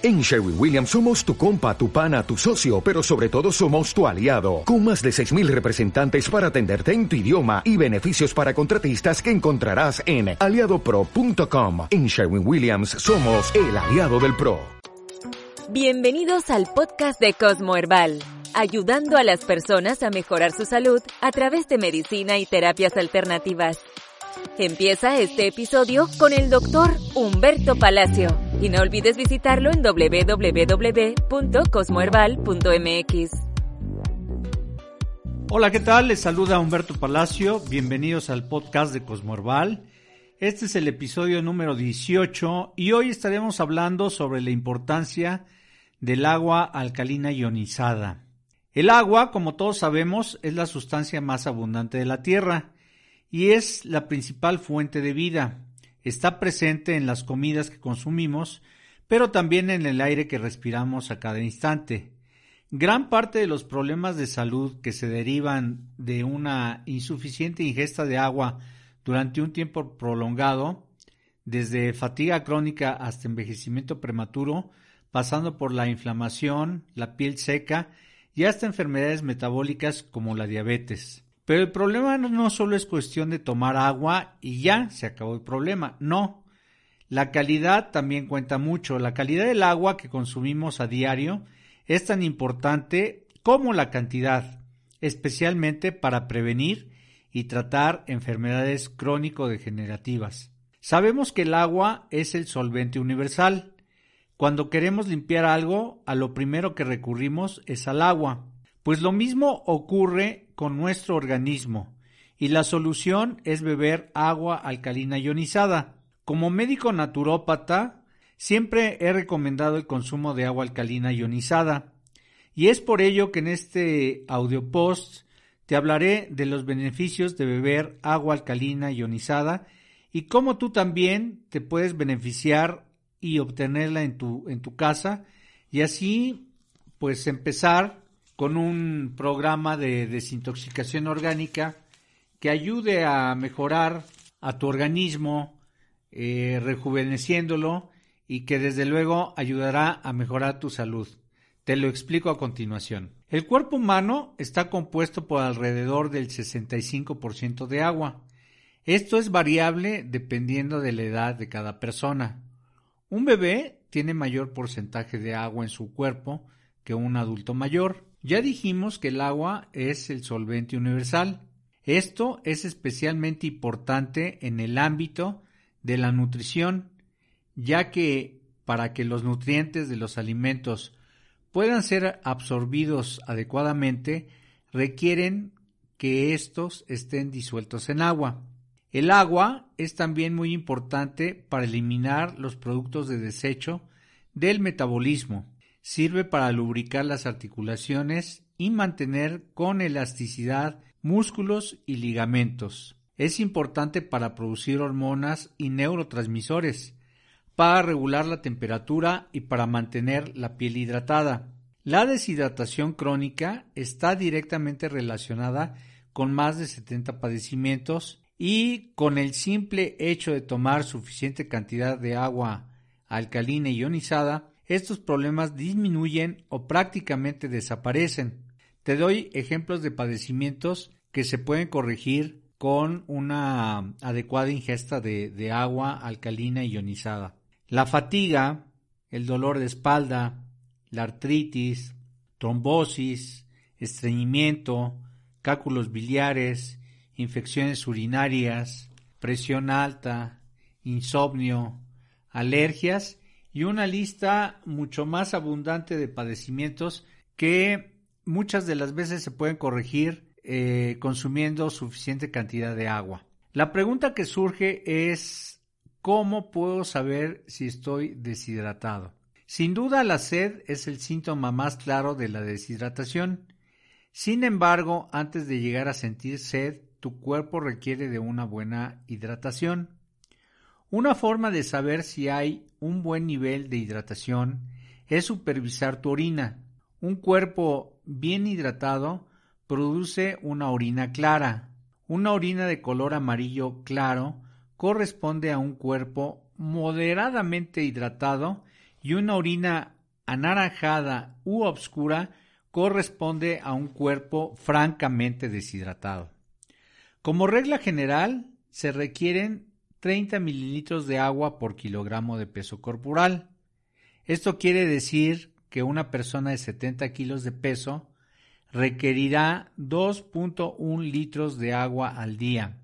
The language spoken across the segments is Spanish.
En Sherwin Williams somos tu compa, tu pana, tu socio, pero sobre todo somos tu aliado, con más de 6.000 representantes para atenderte en tu idioma y beneficios para contratistas que encontrarás en aliadopro.com. En Sherwin Williams somos el aliado del PRO. Bienvenidos al podcast de Cosmo Herbal, ayudando a las personas a mejorar su salud a través de medicina y terapias alternativas. Empieza este episodio con el doctor Humberto Palacio y no olvides visitarlo en www.cosmoherbal.mx. Hola, ¿qué tal? Les saluda Humberto Palacio. Bienvenidos al podcast de Cosmoherbal. Este es el episodio número 18 y hoy estaremos hablando sobre la importancia del agua alcalina ionizada. El agua, como todos sabemos, es la sustancia más abundante de la Tierra y es la principal fuente de vida está presente en las comidas que consumimos, pero también en el aire que respiramos a cada instante. Gran parte de los problemas de salud que se derivan de una insuficiente ingesta de agua durante un tiempo prolongado, desde fatiga crónica hasta envejecimiento prematuro, pasando por la inflamación, la piel seca y hasta enfermedades metabólicas como la diabetes. Pero el problema no solo es cuestión de tomar agua y ya se acabó el problema, no. La calidad también cuenta mucho. La calidad del agua que consumimos a diario es tan importante como la cantidad, especialmente para prevenir y tratar enfermedades crónico-degenerativas. Sabemos que el agua es el solvente universal. Cuando queremos limpiar algo, a lo primero que recurrimos es al agua. Pues lo mismo ocurre con nuestro organismo y la solución es beber agua alcalina ionizada. Como médico naturópata, siempre he recomendado el consumo de agua alcalina ionizada y es por ello que en este audio post te hablaré de los beneficios de beber agua alcalina ionizada y cómo tú también te puedes beneficiar y obtenerla en tu, en tu casa y así pues empezar con un programa de desintoxicación orgánica que ayude a mejorar a tu organismo, eh, rejuveneciéndolo y que desde luego ayudará a mejorar tu salud. Te lo explico a continuación. El cuerpo humano está compuesto por alrededor del 65% de agua. Esto es variable dependiendo de la edad de cada persona. Un bebé tiene mayor porcentaje de agua en su cuerpo que un adulto mayor. Ya dijimos que el agua es el solvente universal. Esto es especialmente importante en el ámbito de la nutrición, ya que para que los nutrientes de los alimentos puedan ser absorbidos adecuadamente, requieren que estos estén disueltos en agua. El agua es también muy importante para eliminar los productos de desecho del metabolismo sirve para lubricar las articulaciones y mantener con elasticidad músculos y ligamentos. Es importante para producir hormonas y neurotransmisores, para regular la temperatura y para mantener la piel hidratada. La deshidratación crónica está directamente relacionada con más de 70 padecimientos y con el simple hecho de tomar suficiente cantidad de agua alcalina ionizada estos problemas disminuyen o prácticamente desaparecen. Te doy ejemplos de padecimientos que se pueden corregir con una adecuada ingesta de, agua alcalina ionizada. La fatiga, el dolor de espalda, la artritis, trombosis, estreñimiento, cálculos biliares, infecciones urinarias, presión alta, insomnio, alergias y una lista mucho más abundante de padecimientos que muchas de las veces se pueden corregir eh, consumiendo suficiente cantidad de agua. La pregunta que surge es ¿cómo puedo saber si estoy deshidratado? Sin duda la sed es el síntoma más claro de la deshidratación. Sin embargo, antes de llegar a sentir sed, tu cuerpo requiere de una buena hidratación. Una forma de saber si hay un buen nivel de hidratación es supervisar tu orina. Un cuerpo bien hidratado produce una orina clara. Una orina de color amarillo claro corresponde a un cuerpo moderadamente hidratado y una orina anaranjada u obscura corresponde a un cuerpo francamente deshidratado. Como regla general, se requieren 30 mililitros de agua por kilogramo de peso corporal. Esto quiere decir que una persona de 70 kilos de peso requerirá 2.1 litros de agua al día,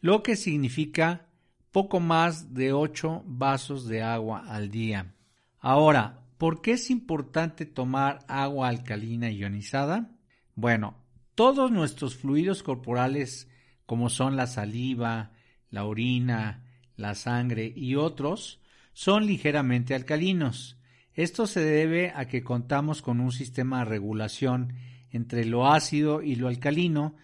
lo que significa poco más de 8 vasos de agua al día. Ahora, ¿por qué es importante tomar agua alcalina ionizada? Bueno, todos nuestros fluidos corporales, como son la saliva, la orina, la sangre y otros, son ligeramente alcalinos. Esto se debe a que contamos con un sistema de regulación entre lo ácido y lo alcalino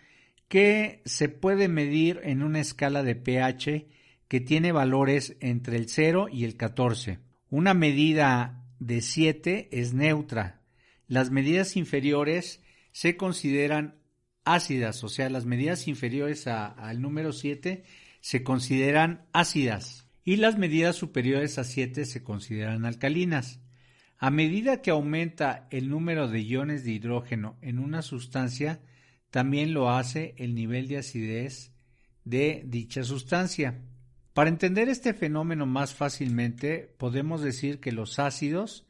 que se puede medir en una escala de pH que tiene valores entre el 0 y el 14. Una medida de 7 es neutra. Las medidas inferiores se consideran ácidas, o sea, las medidas inferiores al número 7 se consideran ácidas y las medidas superiores a 7 se consideran alcalinas. A medida que aumenta el número de iones de hidrógeno en una sustancia, también lo hace el nivel de acidez de dicha sustancia. Para entender este fenómeno más fácilmente, podemos decir que los ácidos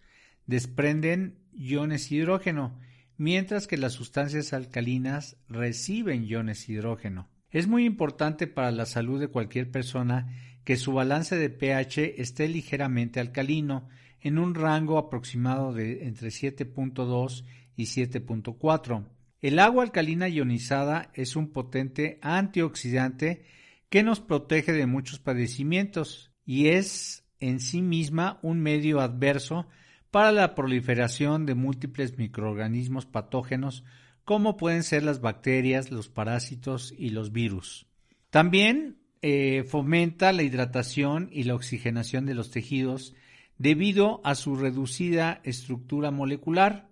desprenden iones hidrógeno, mientras que las sustancias alcalinas reciben iones hidrógeno. Es muy importante para la salud de cualquier persona que su balance de pH esté ligeramente alcalino, en un rango aproximado de entre 7.2 y 7.4. El agua alcalina ionizada es un potente antioxidante que nos protege de muchos padecimientos y es en sí misma un medio adverso para la proliferación de múltiples microorganismos patógenos como pueden ser las bacterias, los parásitos y los virus. También eh, fomenta la hidratación y la oxigenación de los tejidos debido a su reducida estructura molecular,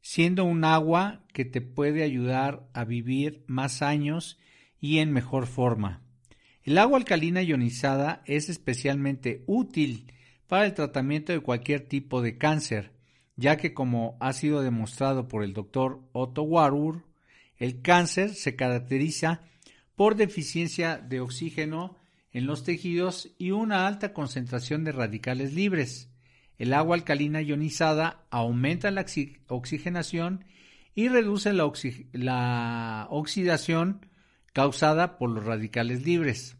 siendo un agua que te puede ayudar a vivir más años y en mejor forma. El agua alcalina ionizada es especialmente útil para el tratamiento de cualquier tipo de cáncer, ya que como ha sido demostrado por el doctor Otto Warburg, el cáncer se caracteriza por deficiencia de oxígeno en los tejidos y una alta concentración de radicales libres. El agua alcalina ionizada aumenta la oxigenación y reduce la, la oxidación causada por los radicales libres.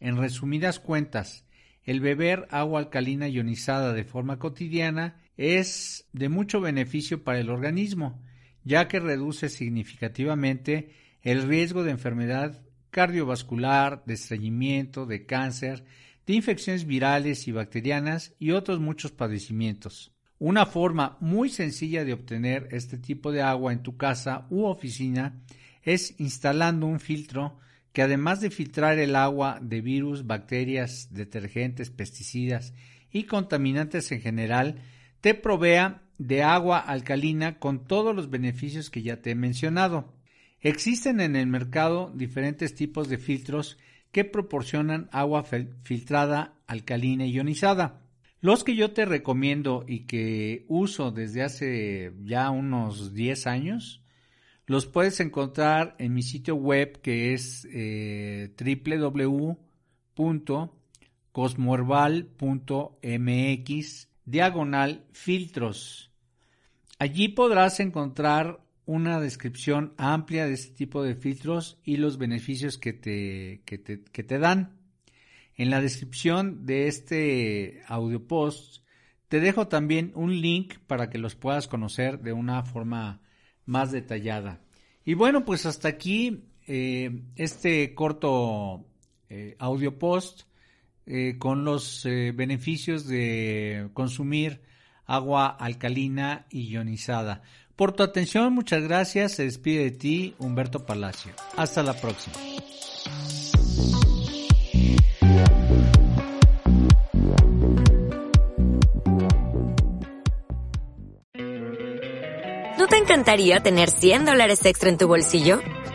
En resumidas cuentas, el beber agua alcalina ionizada de forma cotidiana es de mucho beneficio para el organismo, ya que reduce significativamente el riesgo de enfermedad cardiovascular, de estreñimiento, de cáncer, de infecciones virales y bacterianas y otros muchos padecimientos. Una forma muy sencilla de obtener este tipo de agua en tu casa u oficina es instalando un filtro que además de filtrar el agua de virus, bacterias, detergentes, pesticidas y contaminantes en general, te provea de agua alcalina con todos los beneficios que ya te he mencionado. Existen en el mercado diferentes tipos de filtros que proporcionan agua filtrada, alcalina y ionizada. Los que yo te recomiendo y que uso desde hace ya unos 10 años los puedes encontrar en mi sitio web que es eh, diagonal filtros. Allí podrás encontrar una descripción amplia de este tipo de filtros y los beneficios que te, que te, que te dan. En la descripción de este audio post te dejo también un link para que los puedas conocer de una forma más detallada. Y bueno, pues hasta aquí eh, este corto eh, audio post eh, con los beneficios de consumir agua alcalina y ionizada. Por tu atención, muchas gracias. Se despide de ti, Humberto Palacio. Hasta la próxima. te encantaría tener 100 dólares extra en tu bolsillo?